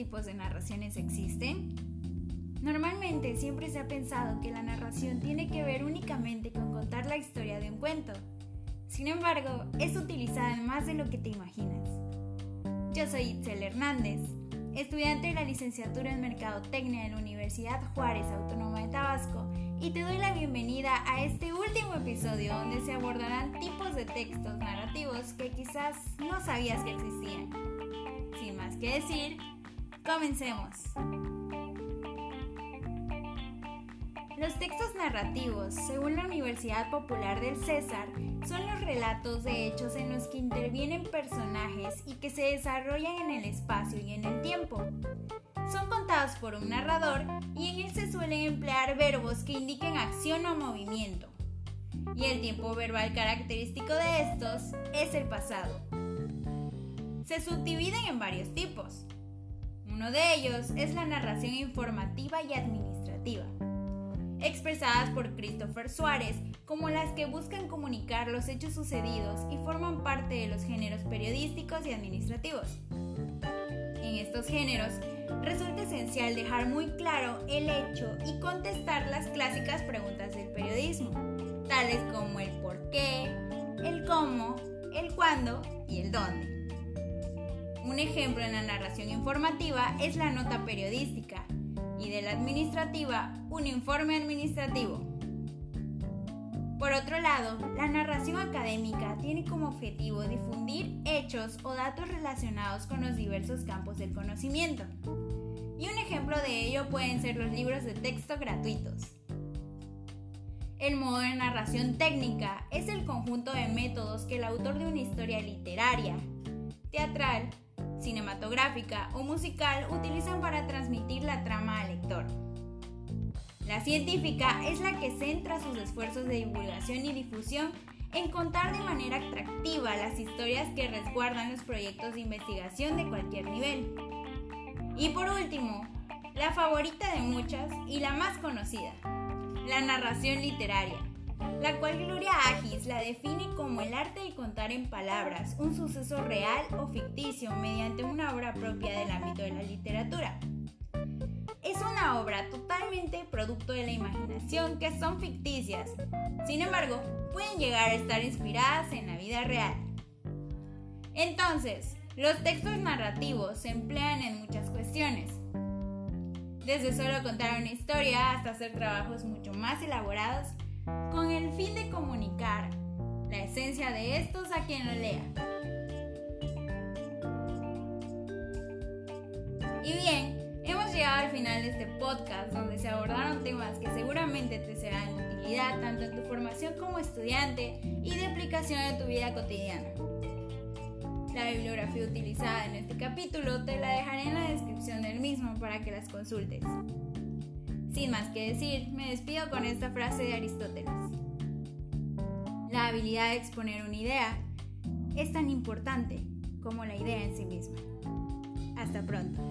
tipos de narraciones existen? Normalmente siempre se ha pensado que la narración tiene que ver únicamente con contar la historia de un cuento. Sin embargo, es utilizada en más de lo que te imaginas. Yo soy Itzel Hernández, estudiante de la licenciatura en Mercadotecnia de la Universidad Juárez Autónoma de Tabasco, y te doy la bienvenida a este último episodio donde se abordarán tipos de textos narrativos que quizás no sabías que existían. Sin más que decir, comencemos. Los textos narrativos, según la Universidad Popular del César, son los relatos de hechos en los que intervienen personajes y que se desarrollan en el espacio y en el tiempo. Son contados por un narrador y en él se suelen emplear verbos que indiquen acción o movimiento. Y el tiempo verbal característico de estos es el pasado. Se subdividen en varios tipos. Uno de ellos es la narración informativa y administrativa, expresadas por Christopher Suárez como las que buscan comunicar los hechos sucedidos y forman parte de los géneros periodísticos y administrativos. En estos géneros, resulta esencial dejar muy claro el hecho y contestar las clásicas preguntas del periodismo, tales como el por qué, el cómo, el cuándo y el dónde. Un ejemplo en la narración informativa es la nota periodística y de la administrativa un informe administrativo. Por otro lado, la narración académica tiene como objetivo difundir hechos o datos relacionados con los diversos campos del conocimiento. Y un ejemplo de ello pueden ser los libros de texto gratuitos. El modo de narración técnica es el conjunto de métodos que el autor de una historia literaria, teatral, cinematográfica o musical utilizan para transmitir la trama al lector. La científica es la que centra sus esfuerzos de divulgación y difusión en contar de manera atractiva las historias que resguardan los proyectos de investigación de cualquier nivel. Y por último, la favorita de muchas y la más conocida, la narración literaria, la cual Gloria Agis la define como el arte de contar en palabras un suceso real o ficticio mediante una obra propia del ámbito de la literatura es una obra totalmente producto de la imaginación que son ficticias. Sin embargo, pueden llegar a estar inspiradas en la vida real. Entonces, los textos narrativos se emplean en muchas cuestiones. Desde solo contar una historia hasta hacer trabajos mucho más elaborados con el fin de comunicar la esencia de estos a quien lo lea. Y bien, Hemos llegado al final de este podcast donde se abordaron temas que seguramente te serán de utilidad tanto en tu formación como estudiante y de aplicación en tu vida cotidiana. La bibliografía utilizada en este capítulo te la dejaré en la descripción del mismo para que las consultes. Sin más que decir, me despido con esta frase de Aristóteles. La habilidad de exponer una idea es tan importante como la idea en sí misma. Hasta pronto.